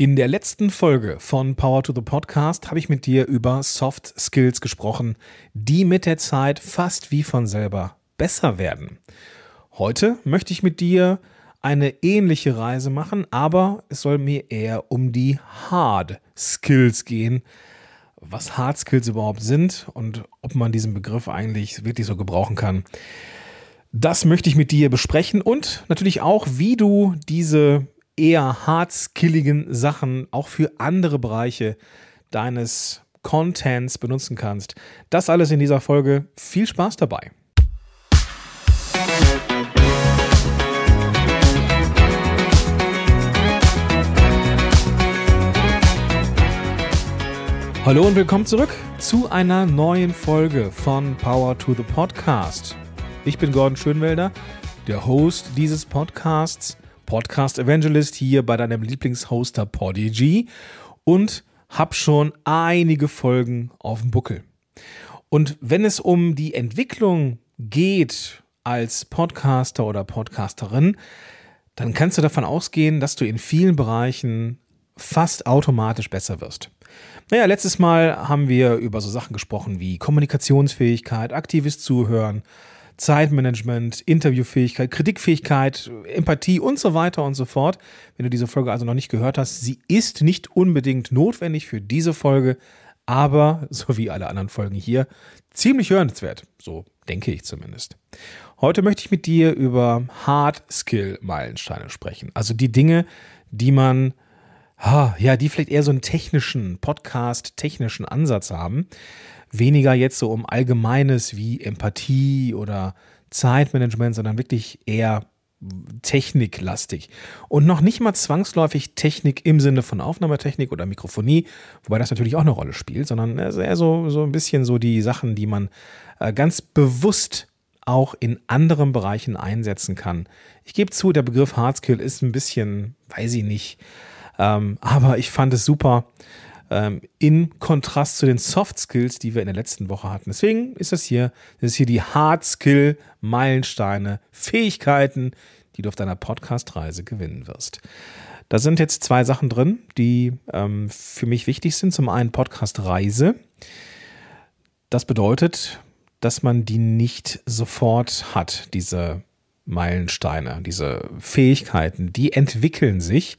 In der letzten Folge von Power to the Podcast habe ich mit dir über Soft Skills gesprochen, die mit der Zeit fast wie von selber besser werden. Heute möchte ich mit dir eine ähnliche Reise machen, aber es soll mir eher um die Hard Skills gehen. Was Hard Skills überhaupt sind und ob man diesen Begriff eigentlich wirklich so gebrauchen kann. Das möchte ich mit dir besprechen und natürlich auch, wie du diese eher hardskilligen Sachen auch für andere Bereiche deines Contents benutzen kannst. Das alles in dieser Folge. Viel Spaß dabei. Hallo und willkommen zurück zu einer neuen Folge von Power to the Podcast. Ich bin Gordon Schönwelder, der Host dieses Podcasts Podcast Evangelist hier bei deinem Lieblingshoster Podigy und hab schon einige Folgen auf dem Buckel. Und wenn es um die Entwicklung geht als Podcaster oder Podcasterin, dann kannst du davon ausgehen, dass du in vielen Bereichen fast automatisch besser wirst. Naja, letztes Mal haben wir über so Sachen gesprochen wie Kommunikationsfähigkeit, aktives Zuhören, Zeitmanagement, Interviewfähigkeit, Kritikfähigkeit, Empathie und so weiter und so fort. Wenn du diese Folge also noch nicht gehört hast, sie ist nicht unbedingt notwendig für diese Folge, aber so wie alle anderen Folgen hier, ziemlich hörenswert. So denke ich zumindest. Heute möchte ich mit dir über Hard Skill Meilensteine sprechen. Also die Dinge, die man ja, die vielleicht eher so einen technischen Podcast, technischen Ansatz haben weniger jetzt so um Allgemeines wie Empathie oder Zeitmanagement, sondern wirklich eher techniklastig. Und noch nicht mal zwangsläufig Technik im Sinne von Aufnahmetechnik oder Mikrofonie, wobei das natürlich auch eine Rolle spielt, sondern eher so, so ein bisschen so die Sachen, die man äh, ganz bewusst auch in anderen Bereichen einsetzen kann. Ich gebe zu, der Begriff Hardskill ist ein bisschen, weiß ich nicht, ähm, aber ich fand es super, ähm, in Kontrast zu den Soft Skills, die wir in der letzten Woche hatten. Deswegen ist das hier, das ist hier die Hard Skill Meilensteine, Fähigkeiten, die du auf deiner Podcast-Reise gewinnen wirst. Da sind jetzt zwei Sachen drin, die ähm, für mich wichtig sind. Zum einen Podcast-Reise. Das bedeutet, dass man die nicht sofort hat, diese Meilensteine, diese Fähigkeiten, die entwickeln sich.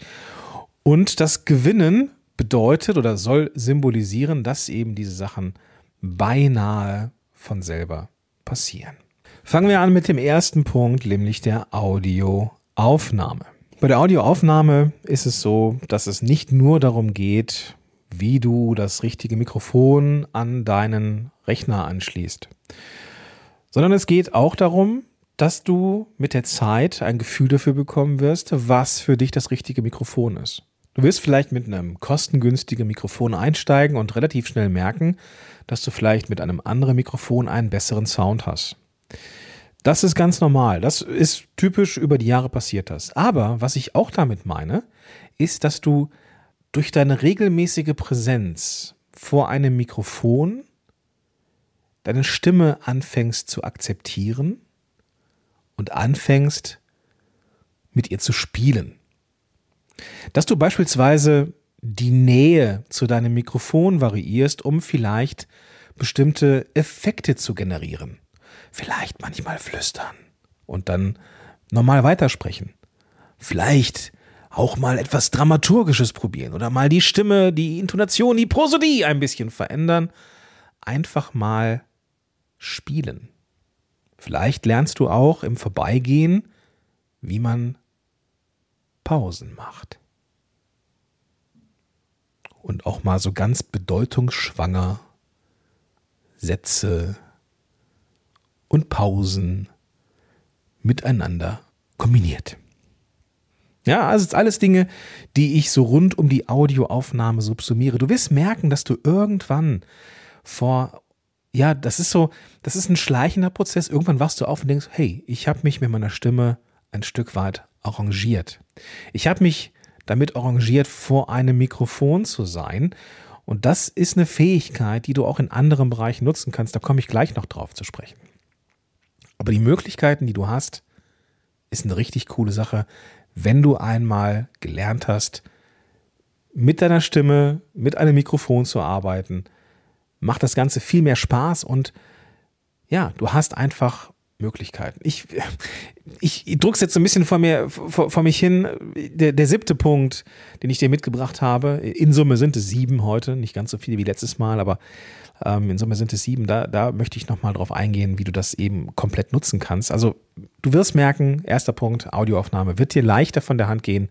Und das Gewinnen bedeutet oder soll symbolisieren, dass eben diese Sachen beinahe von selber passieren. Fangen wir an mit dem ersten Punkt, nämlich der Audioaufnahme. Bei der Audioaufnahme ist es so, dass es nicht nur darum geht, wie du das richtige Mikrofon an deinen Rechner anschließt, sondern es geht auch darum, dass du mit der Zeit ein Gefühl dafür bekommen wirst, was für dich das richtige Mikrofon ist. Du wirst vielleicht mit einem kostengünstigen Mikrofon einsteigen und relativ schnell merken, dass du vielleicht mit einem anderen Mikrofon einen besseren Sound hast. Das ist ganz normal. Das ist typisch über die Jahre passiert das. Aber was ich auch damit meine, ist, dass du durch deine regelmäßige Präsenz vor einem Mikrofon deine Stimme anfängst zu akzeptieren und anfängst mit ihr zu spielen. Dass du beispielsweise die Nähe zu deinem Mikrofon variierst, um vielleicht bestimmte Effekte zu generieren. Vielleicht manchmal flüstern und dann normal weitersprechen. Vielleicht auch mal etwas Dramaturgisches probieren oder mal die Stimme, die Intonation, die Prosodie ein bisschen verändern. Einfach mal spielen. Vielleicht lernst du auch im Vorbeigehen, wie man Pausen macht. Und auch mal so ganz bedeutungsschwanger Sätze und Pausen miteinander kombiniert. Ja, also alles Dinge, die ich so rund um die Audioaufnahme subsumiere. Du wirst merken, dass du irgendwann vor, ja, das ist so, das ist ein schleichender Prozess. Irgendwann wachst du auf und denkst, hey, ich habe mich mit meiner Stimme ein Stück weit arrangiert. Ich habe mich damit arrangiert, vor einem Mikrofon zu sein. Und das ist eine Fähigkeit, die du auch in anderen Bereichen nutzen kannst. Da komme ich gleich noch drauf zu sprechen. Aber die Möglichkeiten, die du hast, ist eine richtig coole Sache, wenn du einmal gelernt hast, mit deiner Stimme, mit einem Mikrofon zu arbeiten, macht das Ganze viel mehr Spaß und ja, du hast einfach Möglichkeiten. Ich, ich, ich druck's jetzt so ein bisschen vor mir, vor, vor mich hin. Der, der siebte Punkt, den ich dir mitgebracht habe, in Summe sind es sieben heute, nicht ganz so viele wie letztes Mal, aber ähm, in Summe sind es sieben. Da, da möchte ich nochmal drauf eingehen, wie du das eben komplett nutzen kannst. Also du wirst merken, erster Punkt, Audioaufnahme wird dir leichter von der Hand gehen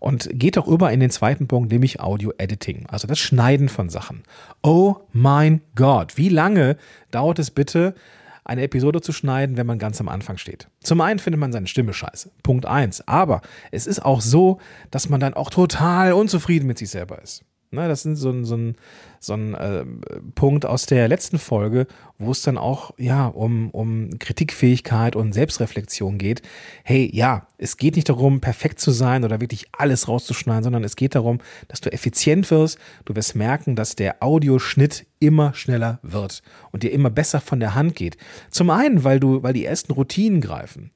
und geht auch über in den zweiten Punkt, nämlich Audio-Editing, also das Schneiden von Sachen. Oh mein Gott, wie lange dauert es bitte, eine Episode zu schneiden, wenn man ganz am Anfang steht. Zum einen findet man seine Stimme scheiße. Punkt eins. Aber es ist auch so, dass man dann auch total unzufrieden mit sich selber ist. Ne, das ist so ein, so ein, so ein äh, Punkt aus der letzten Folge, wo es dann auch ja um, um Kritikfähigkeit und Selbstreflexion geht. Hey, ja, es geht nicht darum, perfekt zu sein oder wirklich alles rauszuschneiden, sondern es geht darum, dass du effizient wirst. Du wirst merken, dass der Audioschnitt immer schneller wird und dir immer besser von der Hand geht. Zum einen, weil du, weil die ersten Routinen greifen.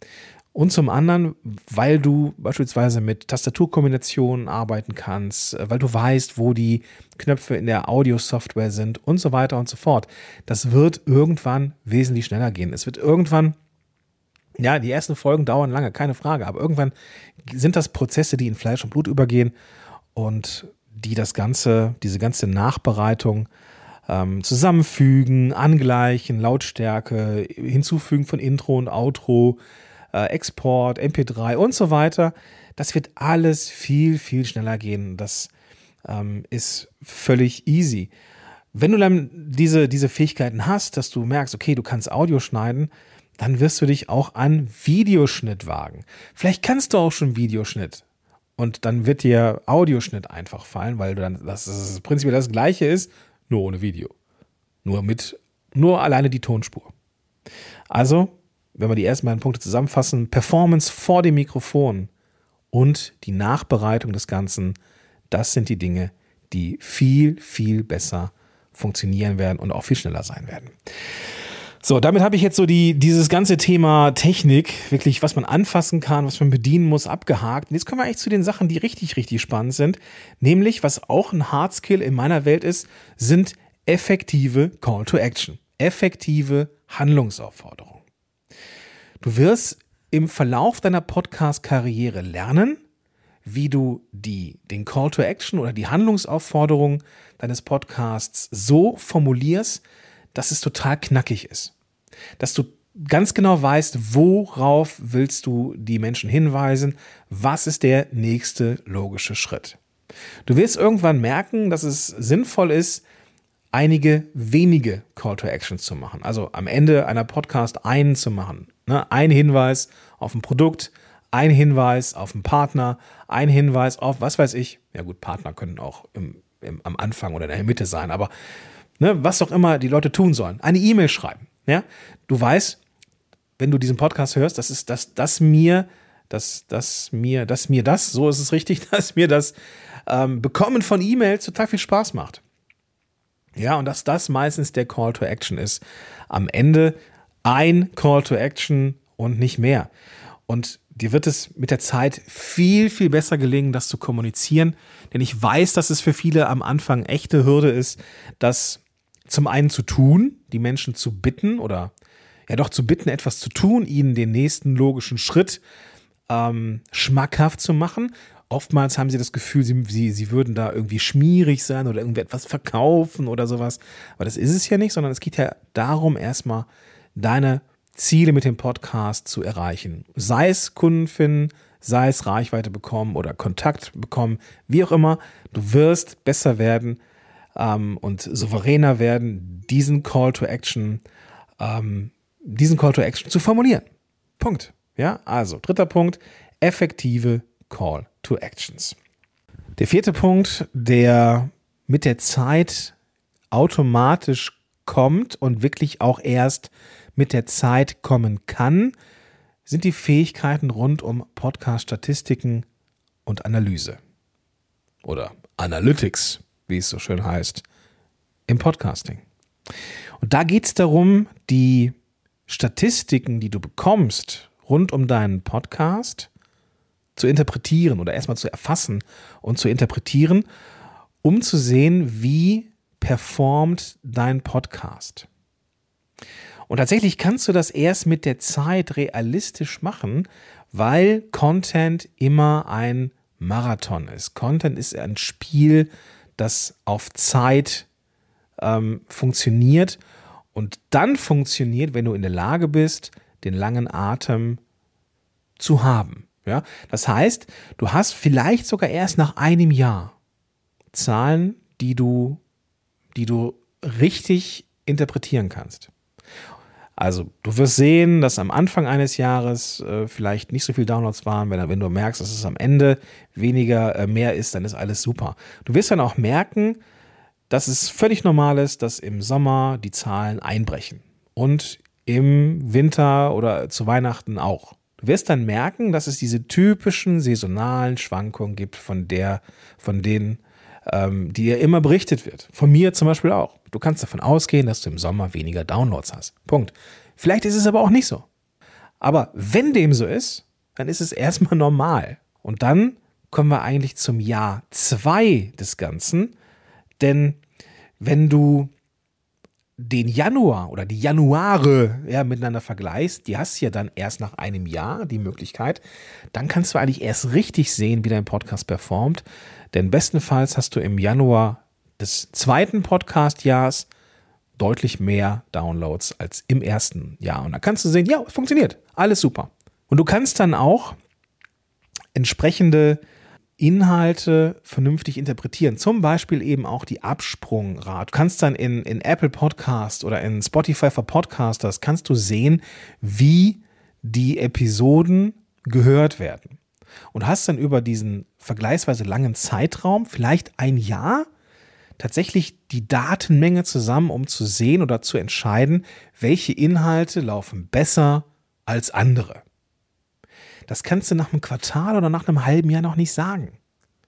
Und zum anderen, weil du beispielsweise mit Tastaturkombinationen arbeiten kannst, äh, weil du weißt, wo die Knöpfe in der Audio-Software sind und so weiter und so fort. Das wird irgendwann wesentlich schneller gehen. Es wird irgendwann, ja, die ersten Folgen dauern lange, keine Frage, aber irgendwann sind das Prozesse, die in Fleisch und Blut übergehen und die das Ganze, diese ganze Nachbereitung ähm, zusammenfügen, angleichen, Lautstärke, hinzufügen von Intro und Outro, Export, MP3 und so weiter. Das wird alles viel, viel schneller gehen. Das ähm, ist völlig easy. Wenn du dann diese, diese Fähigkeiten hast, dass du merkst, okay, du kannst Audio schneiden, dann wirst du dich auch an Videoschnitt wagen. Vielleicht kannst du auch schon Videoschnitt. Und dann wird dir Audioschnitt einfach fallen, weil du dann, das, das prinzipiell das gleiche ist, nur ohne Video. Nur mit, nur alleine die Tonspur. Also wenn wir die ersten beiden Punkte zusammenfassen, Performance vor dem Mikrofon und die Nachbereitung des Ganzen, das sind die Dinge, die viel, viel besser funktionieren werden und auch viel schneller sein werden. So, damit habe ich jetzt so die, dieses ganze Thema Technik, wirklich, was man anfassen kann, was man bedienen muss, abgehakt. Und jetzt kommen wir eigentlich zu den Sachen, die richtig, richtig spannend sind. Nämlich, was auch ein Hardskill in meiner Welt ist, sind effektive Call to Action. Effektive Handlungsaufforderungen. Du wirst im Verlauf deiner Podcast-Karriere lernen, wie du die, den Call to Action oder die Handlungsaufforderung deines Podcasts so formulierst, dass es total knackig ist. Dass du ganz genau weißt, worauf willst du die Menschen hinweisen, was ist der nächste logische Schritt. Du wirst irgendwann merken, dass es sinnvoll ist, einige wenige Call to Actions zu machen. Also am Ende einer Podcast einen zu machen. Ne? Ein Hinweis auf ein Produkt, ein Hinweis auf einen Partner, ein Hinweis auf, was weiß ich. Ja gut, Partner können auch im, im, am Anfang oder in der Mitte sein, aber ne, was auch immer die Leute tun sollen. Eine E-Mail schreiben. Ja? Du weißt, wenn du diesen Podcast hörst, das ist das, das mir, das, das mir, das mir das, so ist es richtig, dass mir das ähm, Bekommen von E-Mails total viel Spaß macht. Ja, und dass das meistens der Call to Action ist. Am Ende ein Call to Action und nicht mehr. Und dir wird es mit der Zeit viel, viel besser gelingen, das zu kommunizieren. Denn ich weiß, dass es für viele am Anfang echte Hürde ist, das zum einen zu tun, die Menschen zu bitten oder ja doch zu bitten, etwas zu tun, ihnen den nächsten logischen Schritt ähm, schmackhaft zu machen oftmals haben sie das Gefühl, sie, sie, sie würden da irgendwie schmierig sein oder irgendwie etwas verkaufen oder sowas. Aber das ist es ja nicht, sondern es geht ja darum, erstmal deine Ziele mit dem Podcast zu erreichen. Sei es Kunden finden, sei es Reichweite bekommen oder Kontakt bekommen, wie auch immer. Du wirst besser werden ähm, und souveräner werden, diesen Call to Action, ähm, diesen Call to Action zu formulieren. Punkt. Ja, also dritter Punkt, effektive Call to Actions. Der vierte Punkt, der mit der Zeit automatisch kommt und wirklich auch erst mit der Zeit kommen kann, sind die Fähigkeiten rund um Podcast-Statistiken und Analyse. Oder Analytics, wie es so schön heißt, im Podcasting. Und da geht es darum, die Statistiken, die du bekommst rund um deinen Podcast, zu interpretieren oder erstmal zu erfassen und zu interpretieren um zu sehen, wie performt dein Podcast. Und tatsächlich kannst du das erst mit der Zeit realistisch machen, weil Content immer ein Marathon ist. Content ist ein Spiel, das auf Zeit ähm, funktioniert und dann funktioniert, wenn du in der Lage bist, den langen Atem zu haben. Ja? Das heißt, du hast vielleicht sogar erst nach einem Jahr Zahlen, die du, die du richtig interpretieren kannst. Also du wirst sehen, dass am Anfang eines Jahres äh, vielleicht nicht so viele Downloads waren. Wenn, wenn, du merkst, dass es am Ende weniger äh, mehr ist, dann ist alles super. Du wirst dann auch merken, dass es völlig normal ist, dass im Sommer die Zahlen einbrechen. Und im Winter oder zu Weihnachten auch. Du wirst dann merken, dass es diese typischen saisonalen Schwankungen gibt, von der, von denen ähm, die ja immer berichtet wird. Von mir zum Beispiel auch. Du kannst davon ausgehen, dass du im Sommer weniger Downloads hast. Punkt. Vielleicht ist es aber auch nicht so. Aber wenn dem so ist, dann ist es erstmal normal. Und dann kommen wir eigentlich zum Jahr zwei des Ganzen. Denn wenn du den Januar oder die Januare ja, miteinander vergleichst, die hast du ja dann erst nach einem Jahr die Möglichkeit, dann kannst du eigentlich erst richtig sehen, wie dein Podcast performt. Denn bestenfalls hast du im Januar des zweiten Podcast-Jahres deutlich mehr Downloads als im ersten Jahr. Und da kannst du sehen, ja, es funktioniert. Alles super. Und du kannst dann auch entsprechende Inhalte vernünftig interpretieren. Zum Beispiel eben auch die Absprungrate. Du kannst dann in, in Apple Podcast oder in Spotify for Podcasters kannst du sehen, wie die Episoden gehört werden und hast dann über diesen vergleichsweise langen Zeitraum, vielleicht ein Jahr, tatsächlich die Datenmenge zusammen, um zu sehen oder zu entscheiden, welche Inhalte laufen besser als andere. Das kannst du nach einem Quartal oder nach einem halben Jahr noch nicht sagen.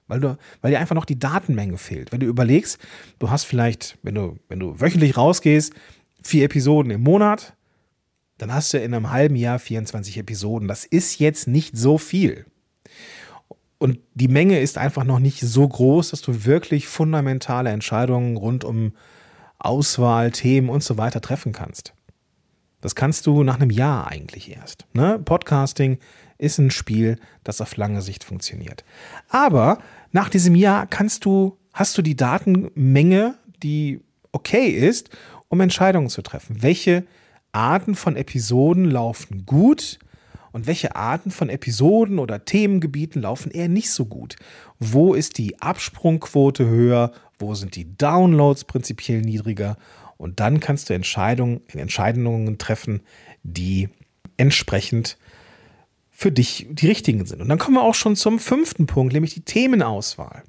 Weil, du, weil dir einfach noch die Datenmenge fehlt. Wenn du überlegst, du hast vielleicht, wenn du, wenn du wöchentlich rausgehst, vier Episoden im Monat, dann hast du in einem halben Jahr 24 Episoden. Das ist jetzt nicht so viel. Und die Menge ist einfach noch nicht so groß, dass du wirklich fundamentale Entscheidungen rund um Auswahl, Themen und so weiter treffen kannst. Das kannst du nach einem Jahr eigentlich erst. Ne? Podcasting ist ein Spiel, das auf lange Sicht funktioniert. Aber nach diesem Jahr kannst du, hast du die Datenmenge, die okay ist, um Entscheidungen zu treffen. Welche Arten von Episoden laufen gut und welche Arten von Episoden oder Themengebieten laufen eher nicht so gut? Wo ist die Absprungquote höher? Wo sind die Downloads prinzipiell niedriger? Und dann kannst du Entscheidungen, Entscheidungen treffen, die entsprechend für dich die richtigen sind. Und dann kommen wir auch schon zum fünften Punkt, nämlich die Themenauswahl.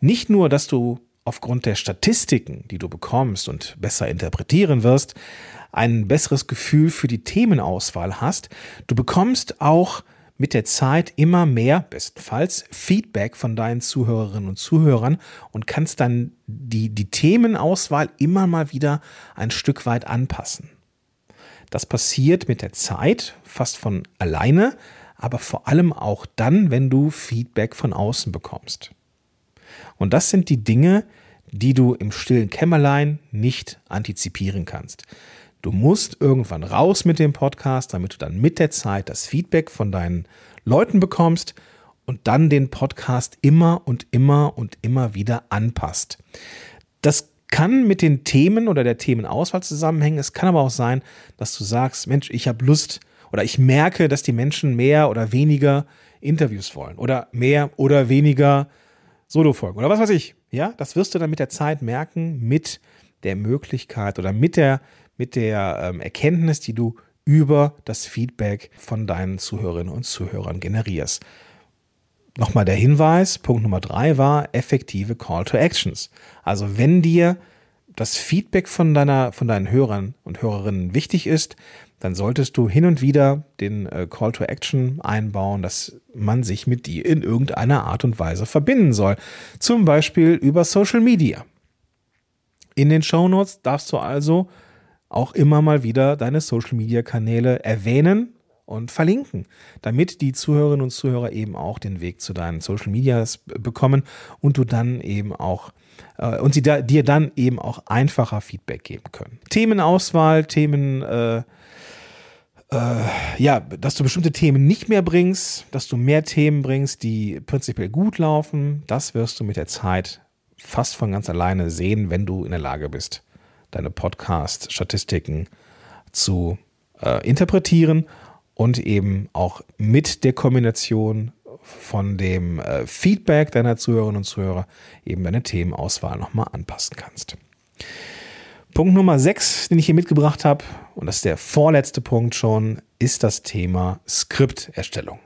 Nicht nur, dass du aufgrund der Statistiken, die du bekommst und besser interpretieren wirst, ein besseres Gefühl für die Themenauswahl hast. Du bekommst auch mit der Zeit immer mehr, bestenfalls, Feedback von deinen Zuhörerinnen und Zuhörern und kannst dann die, die Themenauswahl immer mal wieder ein Stück weit anpassen. Das passiert mit der Zeit fast von alleine, aber vor allem auch dann, wenn du Feedback von außen bekommst. Und das sind die Dinge, die du im stillen Kämmerlein nicht antizipieren kannst. Du musst irgendwann raus mit dem Podcast, damit du dann mit der Zeit das Feedback von deinen Leuten bekommst und dann den Podcast immer und immer und immer wieder anpasst. Das kann mit den Themen oder der Themenauswahl zusammenhängen. Es kann aber auch sein, dass du sagst, Mensch, ich habe Lust oder ich merke, dass die Menschen mehr oder weniger Interviews wollen oder mehr oder weniger Solo-Folgen oder was weiß ich. Ja, das wirst du dann mit der Zeit merken, mit der Möglichkeit oder mit der mit der ähm, Erkenntnis, die du über das Feedback von deinen Zuhörerinnen und Zuhörern generierst. Nochmal der Hinweis, Punkt Nummer drei war effektive Call to Actions. Also wenn dir das Feedback von, deiner, von deinen Hörern und Hörerinnen wichtig ist, dann solltest du hin und wieder den äh, Call to Action einbauen, dass man sich mit dir in irgendeiner Art und Weise verbinden soll. Zum Beispiel über Social Media. In den Show Notes darfst du also auch immer mal wieder deine Social Media Kanäle erwähnen und verlinken, damit die Zuhörerinnen und Zuhörer eben auch den Weg zu deinen Social Medias bekommen und du dann eben auch äh, und sie da, dir dann eben auch einfacher Feedback geben können. Themenauswahl, Themen, äh, äh, ja, dass du bestimmte Themen nicht mehr bringst, dass du mehr Themen bringst, die prinzipiell gut laufen, das wirst du mit der Zeit fast von ganz alleine sehen, wenn du in der Lage bist, deine Podcast-Statistiken zu äh, interpretieren und eben auch mit der Kombination von dem äh, Feedback deiner Zuhörerinnen und Zuhörer eben deine Themenauswahl nochmal anpassen kannst. Punkt Nummer 6, den ich hier mitgebracht habe, und das ist der vorletzte Punkt schon, ist das Thema Skripterstellung.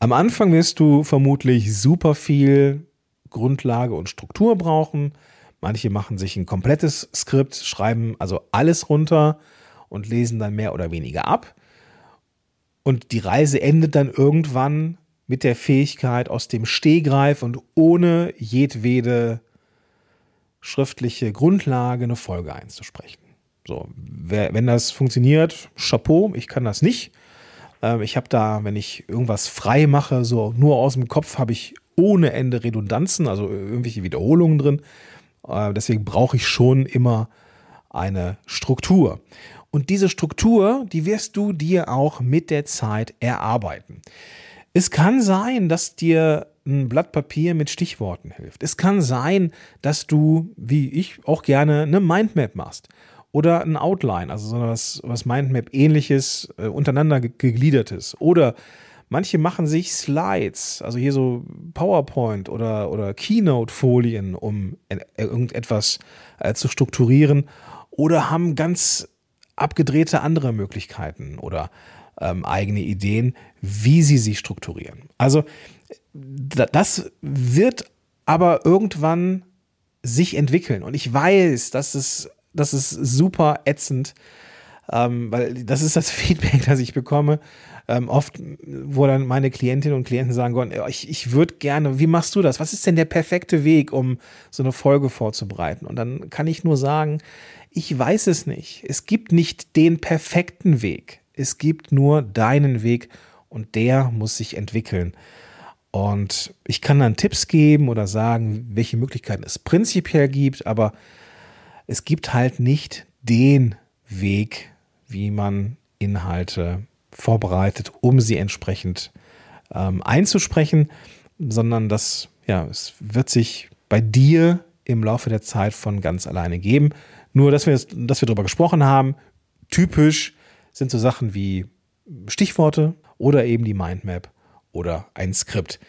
Am Anfang wirst du vermutlich super viel Grundlage und Struktur brauchen. Manche machen sich ein komplettes Skript, schreiben also alles runter und lesen dann mehr oder weniger ab. Und die Reise endet dann irgendwann mit der Fähigkeit, aus dem Stehgreif und ohne jedwede schriftliche Grundlage eine Folge einzusprechen. So, wenn das funktioniert, Chapeau, ich kann das nicht. Ähm, ich habe da, wenn ich irgendwas frei mache, so nur aus dem Kopf, habe ich ohne Ende Redundanzen, also irgendwelche Wiederholungen drin. Äh, deswegen brauche ich schon immer eine Struktur. Und diese Struktur, die wirst du dir auch mit der Zeit erarbeiten. Es kann sein, dass dir ein Blatt Papier mit Stichworten hilft. Es kann sein, dass du, wie ich auch gerne, eine Mindmap machst oder ein Outline, also so was, was Mindmap ähnliches, äh, untereinander gegliedertes. Oder manche machen sich Slides, also hier so PowerPoint oder, oder Keynote-Folien, um äh, irgendetwas äh, zu strukturieren. Oder haben ganz abgedrehte andere Möglichkeiten oder ähm, eigene Ideen, wie sie sich strukturieren. Also das wird aber irgendwann sich entwickeln. Und ich weiß, dass es, das ist super ätzend, ähm, weil das ist das Feedback, das ich bekomme. Ähm, oft, wo dann meine Klientinnen und Klienten sagen, ich, ich würde gerne, wie machst du das? Was ist denn der perfekte Weg, um so eine Folge vorzubereiten? Und dann kann ich nur sagen, ich weiß es nicht. Es gibt nicht den perfekten Weg. Es gibt nur deinen Weg und der muss sich entwickeln. Und ich kann dann Tipps geben oder sagen, welche Möglichkeiten es prinzipiell gibt, aber es gibt halt nicht den Weg, wie man Inhalte vorbereitet, um sie entsprechend ähm, einzusprechen, sondern das, ja, es wird sich bei dir im Laufe der Zeit von ganz alleine geben. Nur, dass wir, dass wir darüber gesprochen haben, typisch sind so Sachen wie Stichworte oder eben die Mindmap oder ein Skript.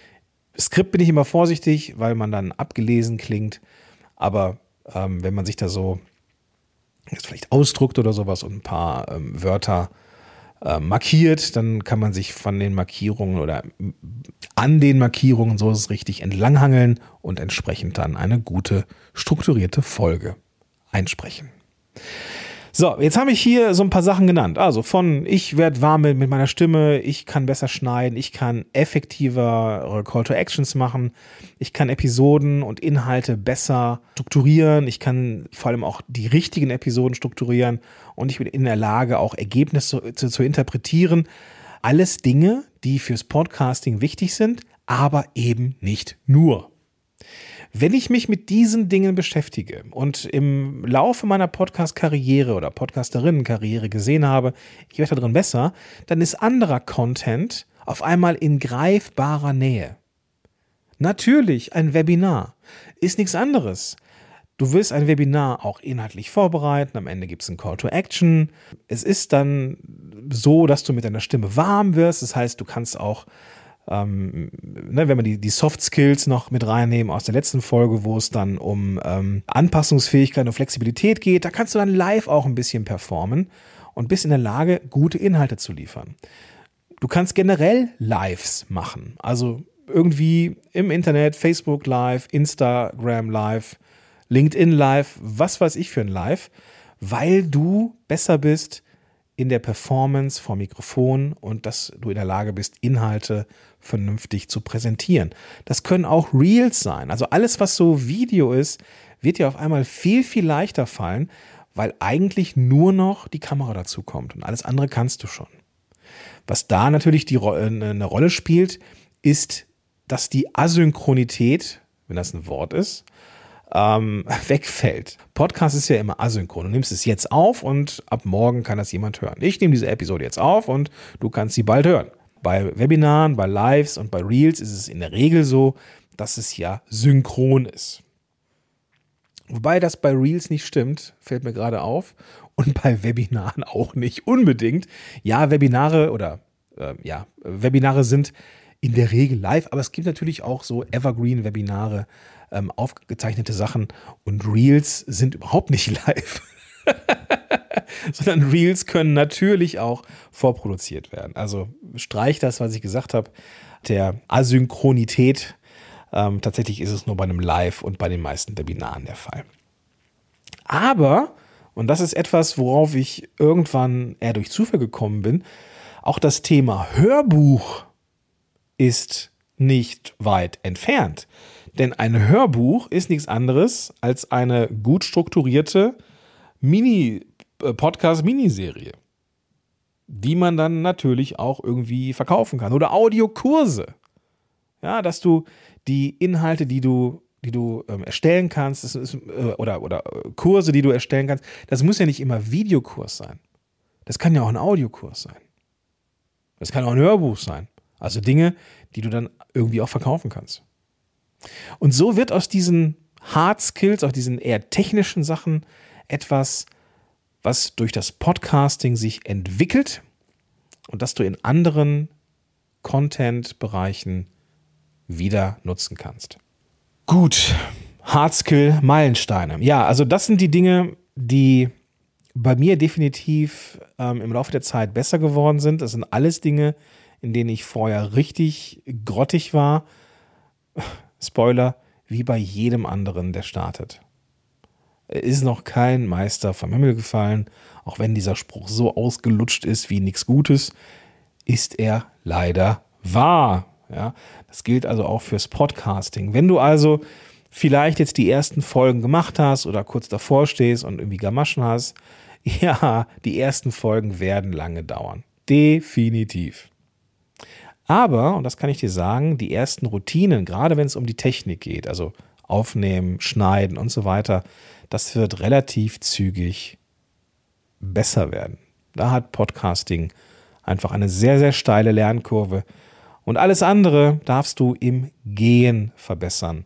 Skript bin ich immer vorsichtig, weil man dann abgelesen klingt. Aber ähm, wenn man sich da so jetzt vielleicht ausdruckt oder sowas und ein paar ähm, Wörter äh, markiert, dann kann man sich von den Markierungen oder an den Markierungen, so ist es richtig, entlanghangeln und entsprechend dann eine gute strukturierte Folge einsprechen. So, jetzt habe ich hier so ein paar Sachen genannt. Also von ich werde warm mit, meiner Stimme, ich kann besser schneiden, ich kann effektiver Call to Actions machen, ich kann Episoden und Inhalte besser strukturieren, ich kann vor allem auch die richtigen Episoden strukturieren und ich bin in der Lage, auch Ergebnisse zu, zu interpretieren. Alles Dinge, die fürs Podcasting wichtig sind, aber eben nicht nur. Wenn ich mich mit diesen Dingen beschäftige und im Laufe meiner Podcast-Karriere oder Podcasterinnen-Karriere gesehen habe, ich werde darin besser, dann ist anderer Content auf einmal in greifbarer Nähe. Natürlich, ein Webinar ist nichts anderes. Du willst ein Webinar auch inhaltlich vorbereiten, am Ende gibt es ein Call to Action. Es ist dann so, dass du mit deiner Stimme warm wirst, das heißt, du kannst auch ähm, ne, wenn wir die, die Soft Skills noch mit reinnehmen aus der letzten Folge, wo es dann um ähm, Anpassungsfähigkeit und Flexibilität geht, da kannst du dann live auch ein bisschen performen und bist in der Lage, gute Inhalte zu liefern. Du kannst generell Lives machen, also irgendwie im Internet, Facebook Live, Instagram Live, LinkedIn Live, was weiß ich für ein Live, weil du besser bist in der Performance vor Mikrofon und dass du in der Lage bist, Inhalte vernünftig zu präsentieren. Das können auch Reels sein. Also alles, was so Video ist, wird dir auf einmal viel, viel leichter fallen, weil eigentlich nur noch die Kamera dazu kommt und alles andere kannst du schon. Was da natürlich die, eine Rolle spielt, ist, dass die Asynchronität, wenn das ein Wort ist, ähm, wegfällt. Podcast ist ja immer asynchron. Du nimmst es jetzt auf und ab morgen kann das jemand hören. Ich nehme diese Episode jetzt auf und du kannst sie bald hören. Bei Webinaren, bei Lives und bei Reels ist es in der Regel so, dass es ja synchron ist. Wobei das bei Reels nicht stimmt, fällt mir gerade auf. Und bei Webinaren auch nicht unbedingt. Ja, Webinare oder äh, ja, Webinare sind in der Regel live, aber es gibt natürlich auch so Evergreen-Webinare, ähm, aufgezeichnete Sachen und Reels sind überhaupt nicht live. Sondern Reels können natürlich auch vorproduziert werden. Also streich das, was ich gesagt habe, der Asynchronität. Ähm, tatsächlich ist es nur bei einem Live und bei den meisten Webinaren der Fall. Aber, und das ist etwas, worauf ich irgendwann eher durch Zufall gekommen bin, auch das Thema Hörbuch ist nicht weit entfernt. Denn ein Hörbuch ist nichts anderes als eine gut strukturierte Mini äh, die man dann natürlich auch irgendwie verkaufen kann. Oder Audiokurse. Ja, dass du die Inhalte, die du die du ähm, erstellen kannst, ist, äh, oder, oder äh, Kurse, die du erstellen kannst, das muss ja nicht immer Videokurs sein. Das kann ja auch ein Audiokurs sein. Das kann auch ein Hörbuch sein. Also Dinge, die du dann irgendwie auch verkaufen kannst. Und so wird aus diesen Hard Skills, aus diesen eher technischen Sachen etwas, was durch das Podcasting sich entwickelt und das du in anderen Content-Bereichen wieder nutzen kannst. Gut, Hard Skill Meilensteine. Ja, also das sind die Dinge, die bei mir definitiv ähm, im Laufe der Zeit besser geworden sind. Das sind alles Dinge, in denen ich vorher richtig grottig war. Spoiler, wie bei jedem anderen, der startet. Er ist noch kein Meister vom Himmel gefallen, auch wenn dieser Spruch so ausgelutscht ist wie nichts Gutes, ist er leider wahr. Ja, das gilt also auch fürs Podcasting. Wenn du also vielleicht jetzt die ersten Folgen gemacht hast oder kurz davor stehst und irgendwie Gamaschen hast, ja, die ersten Folgen werden lange dauern. Definitiv. Aber, und das kann ich dir sagen, die ersten Routinen, gerade wenn es um die Technik geht, also aufnehmen, schneiden und so weiter, das wird relativ zügig besser werden. Da hat Podcasting einfach eine sehr, sehr steile Lernkurve. Und alles andere darfst du im Gehen verbessern.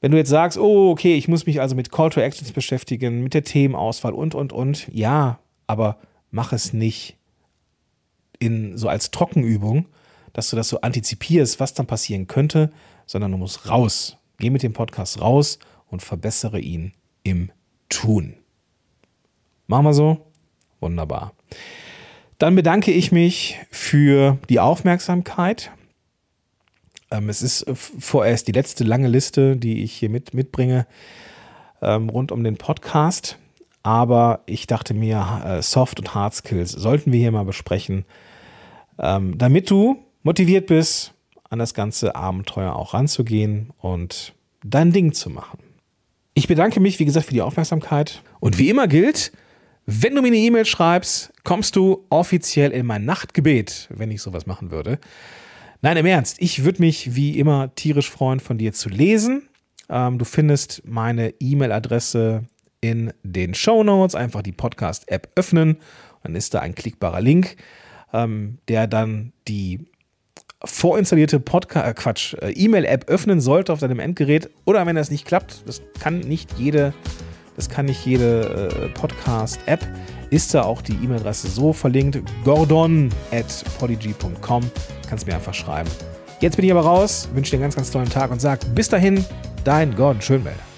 Wenn du jetzt sagst, oh, okay, ich muss mich also mit Call to Actions beschäftigen, mit der Themenauswahl und, und, und, ja, aber mach es nicht in, so als Trockenübung, dass du das so antizipierst, was dann passieren könnte, sondern du musst raus. Geh mit dem Podcast raus und verbessere ihn im Tun. Machen wir so? Wunderbar. Dann bedanke ich mich für die Aufmerksamkeit. Ähm, es ist vorerst die letzte lange Liste, die ich hier mit, mitbringe ähm, rund um den Podcast. Aber ich dachte mir, äh, Soft- und Hard Skills sollten wir hier mal besprechen, ähm, damit du motiviert bist, an das ganze Abenteuer auch ranzugehen und dein Ding zu machen. Ich bedanke mich, wie gesagt, für die Aufmerksamkeit. Und wie immer gilt, wenn du mir eine E-Mail schreibst, kommst du offiziell in mein Nachtgebet, wenn ich sowas machen würde. Nein, im Ernst, ich würde mich wie immer tierisch freuen, von dir zu lesen. Ähm, du findest meine E-Mail-Adresse in den Show Notes. Einfach die Podcast-App öffnen. Dann ist da ein klickbarer Link, ähm, der dann die vorinstallierte Podcast, äh Quatsch, äh, E-Mail-App öffnen sollte auf deinem Endgerät oder wenn das nicht klappt, das kann nicht jede, das kann nicht jede äh, Podcast-App, ist da auch die E-Mail-Adresse so verlinkt, gordon at polyg.com, kannst mir einfach schreiben. Jetzt bin ich aber raus, wünsche dir einen ganz, ganz tollen Tag und sag bis dahin, dein Gordon Schönwälder.